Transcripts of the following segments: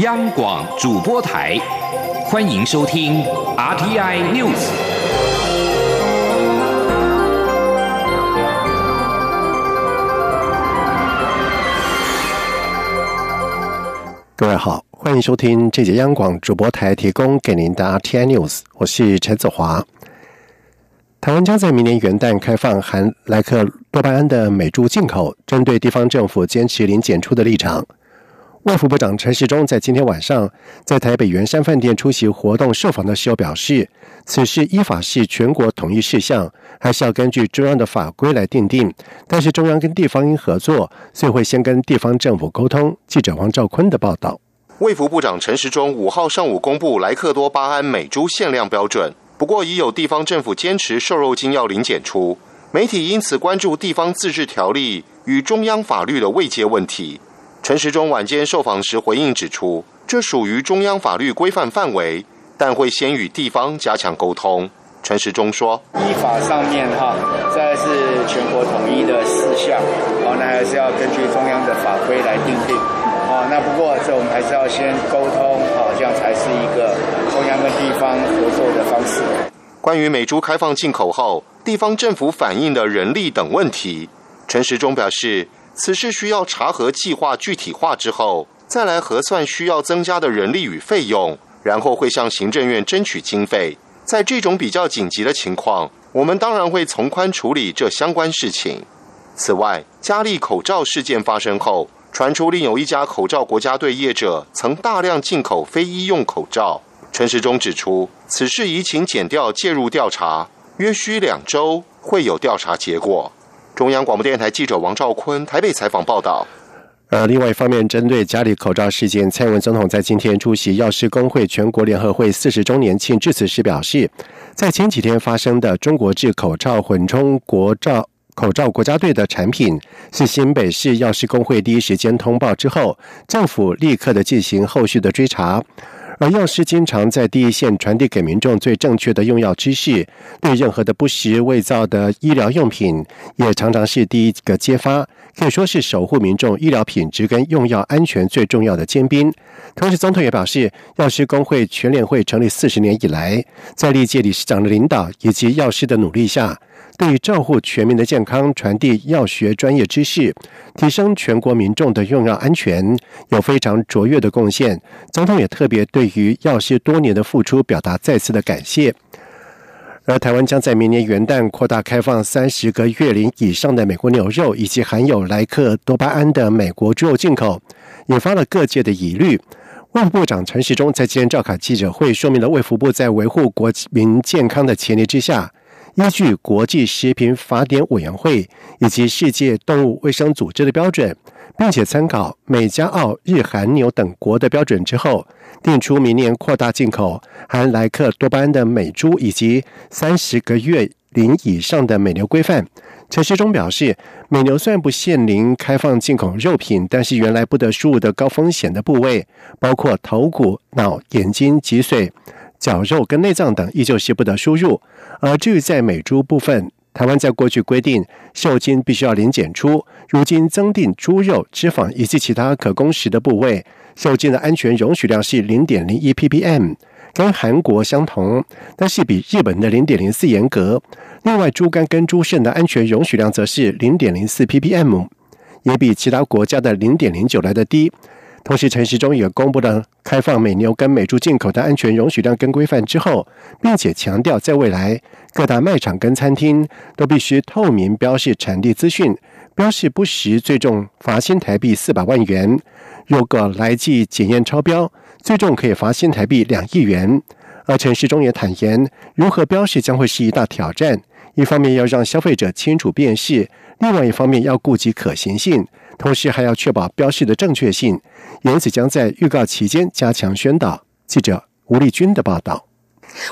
央广主播台，欢迎收听 RTI News。各位好，欢迎收听这节央广主播台提供给您的 RTI News，我是陈子华。台湾将在明年元旦开放含莱克多巴胺的美猪进口。针对地方政府坚持零检出的立场，外务部长陈时中在今天晚上在台北圆山饭店出席活动受访的时候表示，此事依法是全国统一事项，还是要根据中央的法规来定定。但是中央跟地方应合作，所以会先跟地方政府沟通。记者王兆坤的报道。卫福部长陈时中五号上午公布莱克多巴胺每猪限量标准。不过，已有地方政府坚持瘦肉精要零检出，媒体因此关注地方自治条例与中央法律的未接问题。陈时中晚间受访时回应指出，这属于中央法律规范范围，但会先与地方加强沟通。陈时中说：“依法上面哈，这是全国统一的事项，好，那还是要根据中央的法规来定定。好，那不过这我们还是要先沟通，好，这样才是一个。”中央跟地方合作的方式。关于美猪开放进口后，地方政府反映的人力等问题，陈时中表示，此事需要查核计划具体化之后，再来核算需要增加的人力与费用，然后会向行政院争取经费。在这种比较紧急的情况，我们当然会从宽处理这相关事情。此外，嘉利口罩事件发生后，传出另有一家口罩国家队业者曾大量进口非医用口罩。陈时中指出，此事已请检调介入调查，约需两周会有调查结果。中央广播电台记者王兆坤台北采访报道。呃，另外一方面，针对家里口罩事件，蔡文总统在今天出席药师工会全国联合会四十周年庆致辞时表示，在前几天发生的中国制口罩混充国罩口罩国家队的产品，是新北市药师工会第一时间通报之后，政府立刻的进行后续的追查。而药师经常在第一线传递给民众最正确的用药知识，对任何的不实伪造的医疗用品，也常常是第一个揭发，可以说是守护民众医疗品质跟用药安全最重要的尖兵。同时，总统也表示，药师工会全联会成立四十年以来，在历届理事长的领导以及药师的努力下。对于照护全民的健康、传递药学专业知识、提升全国民众的用药安全，有非常卓越的贡献。总统也特别对于药师多年的付出表达再次的感谢。而台湾将在明年元旦扩大开放三十个月龄以上的美国牛肉以及含有莱克多巴胺的美国猪肉进口，引发了各界的疑虑。卫部长陈时中在今天召开记者会，说明了卫福部在维护国民健康的前提之下。依据国际食品法典委员会以及世界动物卫生组织的标准，并且参考美加澳日韩牛等国的标准之后，定出明年扩大进口含莱克多巴胺的美猪以及三十个月龄以上的美牛规范。陈世忠表示，美牛虽然不限龄开放进口肉品，但是原来不得输入的高风险的部位，包括头骨、脑、眼睛、脊髓。绞肉跟内脏等依旧是不得输入，而至于在美猪部分，台湾在过去规定瘦精必须要零检出，如今增订猪肉、脂肪以及其他可供食的部位瘦精的安全容许量是零点零一 ppm，跟韩国相同，但是比日本的零点零四严格。另外，猪肝跟猪肾的安全容许量则是零点零四 ppm，也比其他国家的零点零九来的低。同时，陈时中也公布了开放美牛跟美猪进口的安全容许量跟规范之后，并且强调，在未来各大卖场跟餐厅都必须透明标示产地资讯，标示不实最重罚新台币四百万元，如果来记检验超标，最重可以罚新台币两亿元。而陈时中也坦言，如何标示将会是一大挑战，一方面要让消费者清楚辨识，另外一方面要顾及可行性。同时还要确保标示的正确性，因此将在预告期间加强宣导。记者吴丽君的报道。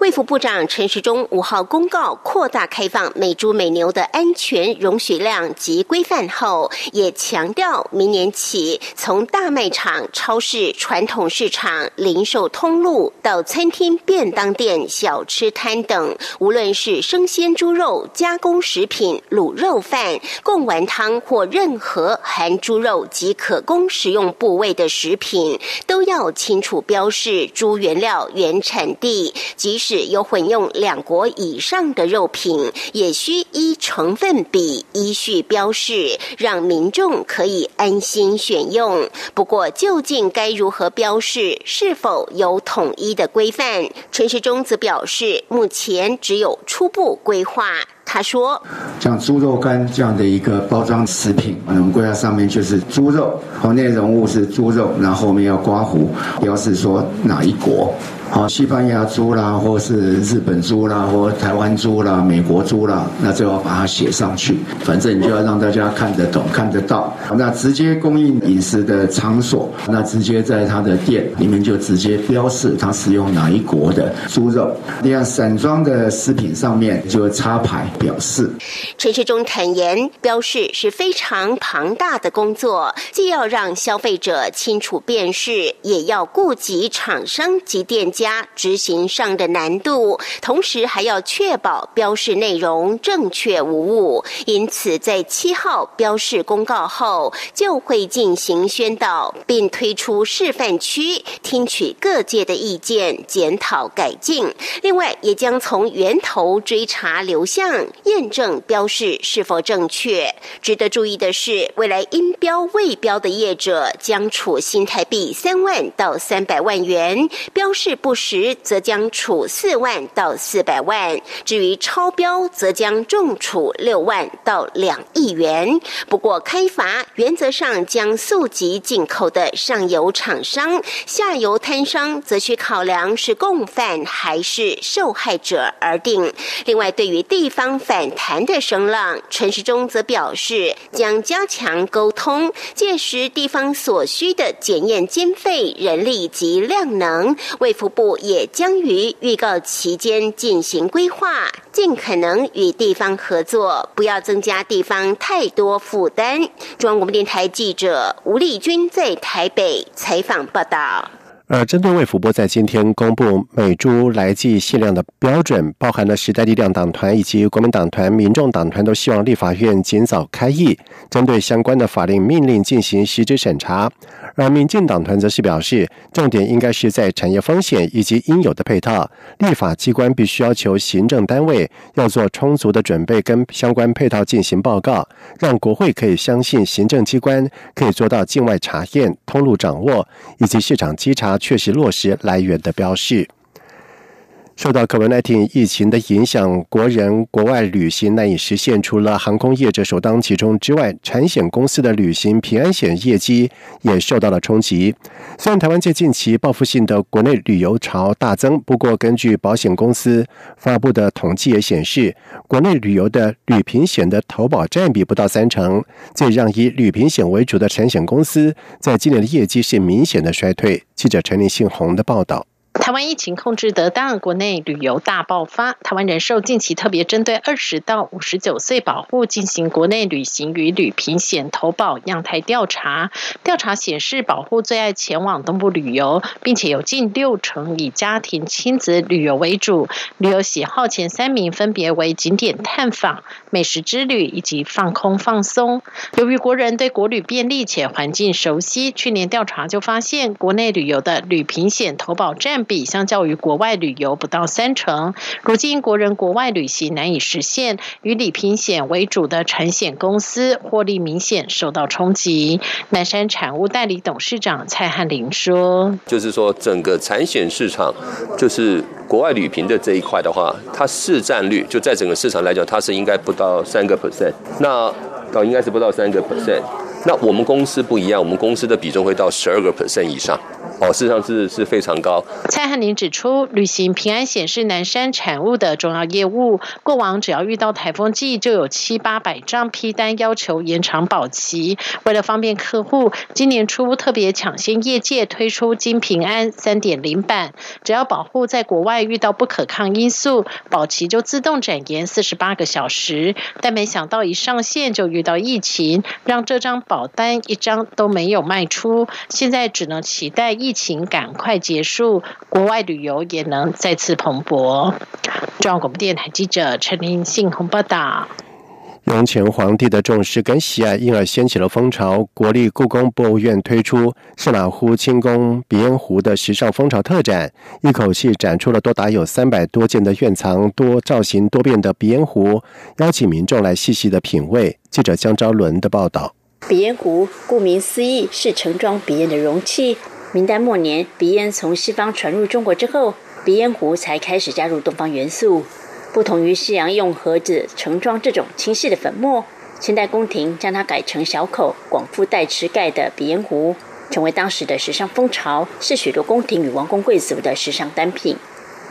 卫福部长陈时中五号公告扩大开放美猪美牛的安全容许量及规范后，也强调明年起，从大卖场、超市、传统市场、零售通路到餐厅、便当店、小吃摊等，无论是生鲜猪肉、加工食品、卤肉饭、贡丸汤或任何含猪肉及可供食用部位的食品，都要清楚标示猪原料原产地，即使有混用两国以上的肉品，也需依成分比依序标示，让民众可以安心选用。不过，究竟该如何标示，是否有统一的规范？陈世忠则表示，目前只有初步规划。他说：“像猪肉干这样的一个包装食品，我们规划上面就是猪肉，然后内容物是猪肉，然后后面要刮胡，标示说哪一国。”好，西班牙猪啦，或是日本猪啦，或台湾猪啦，美国猪啦，那就要把它写上去。反正你就要让大家看得懂、看得到。那直接供应饮食的场所，那直接在它的店里面就直接标示它使用哪一国的猪肉。另外，散装的食品上面就插牌表示。陈世忠坦言，标示是非常庞大的工作，既要让消费者清楚辨识，也要顾及厂商及店。加执行上的难度，同时还要确保标示内容正确无误。因此，在七号标示公告后，就会进行宣导，并推出示范区，听取各界的意见，检讨改进。另外，也将从源头追查流向，验证标示是否正确。值得注意的是，未来因标未标的业者将处新台币三万到三百万元，标示不。不实则将处四万到四百万，至于超标则将重处六万到两亿元。不过开罚原则上将溯及进口的上游厂商，下游摊商则需考量是共犯还是受害者而定。另外，对于地方反弹的声浪，陈时中则表示将加强沟通，届时地方所需的检验经费、人力及量能为服。部也将于预告期间进行规划，尽可能与地方合作，不要增加地方太多负担。中央广播电台记者吴丽君在台北采访报道。而针对卫福部在今天公布美猪来记限量的标准，包含了时代力量党团以及国民党团、民众党团都希望立法院尽早开议，针对相关的法令命令进行实质审查。而民进党团则是表示，重点应该是在产业风险以及应有的配套，立法机关必须要求行政单位要做充足的准备，跟相关配套进行报告，让国会可以相信行政机关可以做到境外查验、通路掌握以及市场稽查。确实落实来源的标示。受到 COVID-19 疫情的影响，国人国外旅行难以实现。除了航空业者首当其冲之外，产险公司的旅行平安险业绩也受到了冲击。虽然台湾界近期报复性的国内旅游潮大增，不过根据保险公司发布的统计也显示，国内旅游的旅平险的投保占比不到三成，这让以旅平险为主的产险公司在今年的业绩是明显的衰退。记者陈立信洪的报道。台湾疫情控制得当，国内旅游大爆发。台湾人寿近期特别针对二十到五十九岁保护进行国内旅行与旅平险投保样态调查。调查显示，保护最爱前往东部旅游，并且有近六成以家庭亲子旅游为主。旅游喜好前三名分别为景点探访、美食之旅以及放空放松。由于国人对国旅便利且环境熟悉，去年调查就发现，国内旅游的旅平险投保占比相较于国外旅游不到三成，如今国人国外旅行难以实现，以理平险为主的产险公司获利明显受到冲击。南山产物代理董事长蔡汉林说：“就是说，整个产险市场，就是国外旅平的这一块的话，它市占率就在整个市场来讲，它是应该不到三个 percent，那到应该是不到三个 percent。那我们公司不一样，我们公司的比重会到十二个 percent 以上。”哦，事实上是是非常高。蔡汉林指出，旅行平安险是南山产物的重要业务。过往只要遇到台风季，就有七八百张批单要求延长保期。为了方便客户，今年初特别抢先业界推出金平安三点零版，只要保护在国外遇到不可抗因素，保期就自动展延四十八个小时。但没想到一上线就遇到疫情，让这张保单一张都没有卖出。现在只能期待疫。情赶快结束，国外旅游也能再次蓬勃。中央广播电台记者陈林信宏报道。雍乾皇帝的重视跟喜爱，因而掀起了风潮。国立故宫博物院推出圣马湖清宫鼻烟壶的时尚风潮特展，一口气展出了多达有三百多件的院藏多造型多变的鼻烟壶，邀请民众来细细的品味。记者江昭伦的报道。鼻烟壶顾名思义是盛装鼻烟的容器。明代末年，鼻烟从西方传入中国之后，鼻烟壶才开始加入东方元素。不同于西洋用盒子盛装这种轻细的粉末，清代宫廷将它改成小口、广腹带池盖的鼻烟壶，成为当时的时尚风潮，是许多宫廷与王公贵族的时尚单品。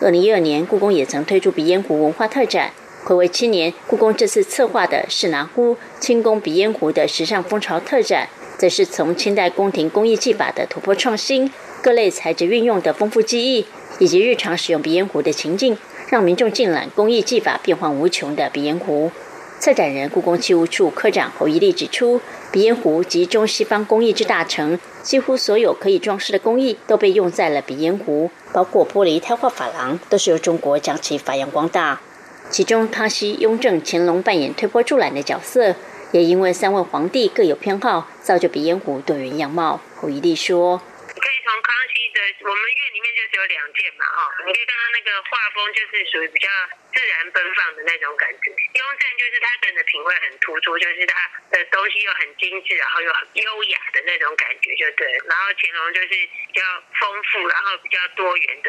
二零一二年，故宫也曾推出鼻烟壶文化特展。暌违七年，故宫这次策划的是拿壶清宫鼻烟壶的时尚风潮特展，则是从清代宫廷工艺技法的突破创新，各类材质运用的丰富技艺，以及日常使用鼻烟壶的情境。让民众尽览工艺技法变幻无穷的鼻烟壶。策展人故宫器物处科长侯一利指出，鼻烟壶集中西方工艺之大成，几乎所有可以装饰的工艺都被用在了鼻烟壶，包括玻璃胎画珐琅，都是由中国将其发扬光大。其中，康熙、雍正、乾隆扮演推波助澜的角色，也因为三位皇帝各有偏好，造就鼻烟壶多元样貌。侯一利说。你可以从康熙的我们院里面就只有两件嘛，哈，你可以看到那个画风就是属于比较自然奔放的那种感觉。雍正就是他个人的品味很突出，就是他的东西又很精致，然后又很优雅的那种感觉，就对。然后乾隆就是比较丰富，然后比较多元的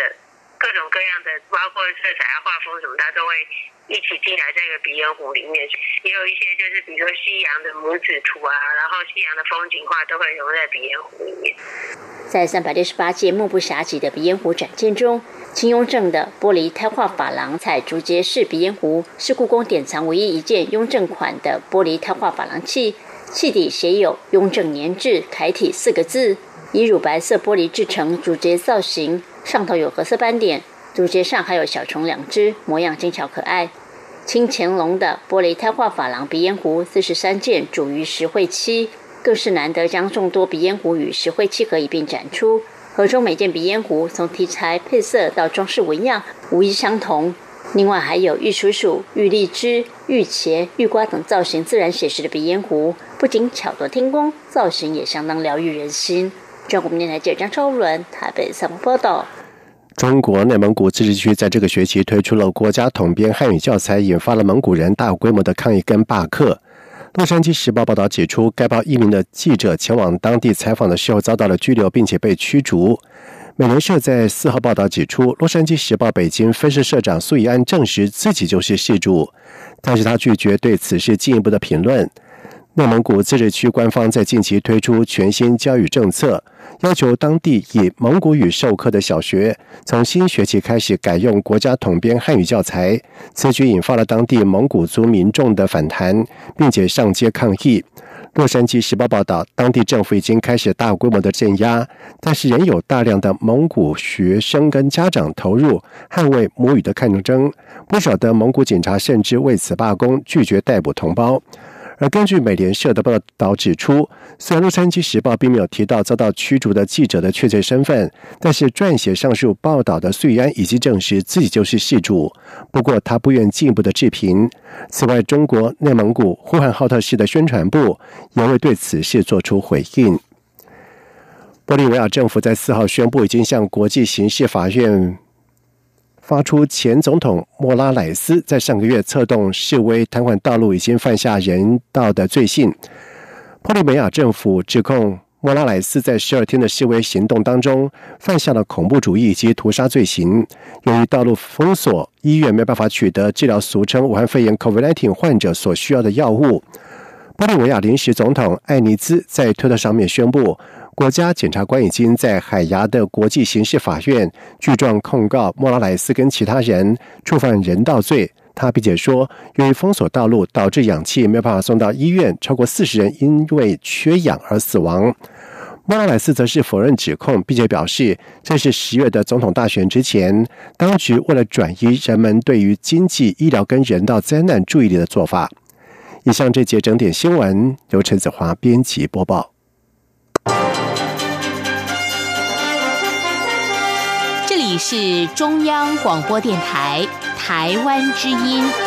各种各样的，包括色彩啊、画风什么，它都会一起进来这个鼻烟壶里面。也有一些就是比如说西洋的母子图啊，然后西洋的风景画都会融在鼻烟壶里面。在三百六十八届目不暇接的鼻烟壶展件中，清雍正的玻璃胎画珐琅彩竹节式鼻烟壶是故宫典藏唯一一件雍正款的玻璃胎画珐琅器，器底写有“雍正年制”楷体四个字，以乳白色玻璃制成竹节造型，上头有褐色斑点，竹节上还有小虫两只，模样精巧可爱。清乾隆的玻璃胎画珐琅鼻烟壶四十三件，主于石灰漆。更是难得将众多鼻烟壶与石灰漆盒一并展出，盒中每件鼻烟壶从题材、配色到装饰纹样，无一相同。另外还有玉蜀黍、玉荔枝、玉茄、玉瓜等造型自然写实的鼻烟壶，不仅巧夺天工，造型也相当疗愈人心。中国电台记者张超伦台北采访报道。中国内蒙古自治区在这个学期推出了国家统编汉语教材，引发了蒙古人大规模的抗议跟罢课。洛杉矶时报报道指出，该报一名的记者前往当地采访的时候遭到了拘留，并且被驱逐。美联社在四号报道指出，洛杉矶时报北京分社社长苏以安证实自己就是事主，但是他拒绝对此事进一步的评论。内蒙古自治区官方在近期推出全新教育政策，要求当地以蒙古语授课的小学从新学期开始改用国家统编汉语教材。此举引发了当地蒙古族民众的反弹，并且上街抗议。洛杉矶时报报道，当地政府已经开始大规模的镇压，但是仍有大量的蒙古学生跟家长投入捍卫母语的抗争。不少的蒙古警察甚至为此罢工，拒绝逮捕同胞。而根据美联社的报道指出，虽然《洛杉矶时报》并没有提到遭到驱逐的记者的确切身份，但是撰写上述报道的穗安已经证实自己就是事主。不过，他不愿进一步的置评。此外，中国内蒙古呼和浩特市的宣传部也未对此事作出回应。玻利维亚政府在四号宣布，已经向国际刑事法院。发出前总统莫拉莱斯在上个月策动示威瘫痪道路，已经犯下人道的罪行。玻利维亚政府指控莫拉莱斯在十二天的示威行动当中犯下了恐怖主义及屠杀罪行。由于道路封锁，医院没办法取得治疗俗称武汉肺炎 （COVID-19） 患者所需要的药物。玻利维亚临时总统艾尼兹在推特上面宣布。国家检察官已经在海牙的国际刑事法院具状控告莫拉莱斯跟其他人触犯人道罪。他并且说，由于封锁道路导致氧气没有办法送到医院，超过四十人因为缺氧而死亡。莫拉莱斯则是否认指控，并且表示这是十月的总统大选之前，当局为了转移人们对于经济、医疗跟人道灾难注意力的做法。以上这节整点新闻由陈子华编辑播报。是中央广播电台台湾之音。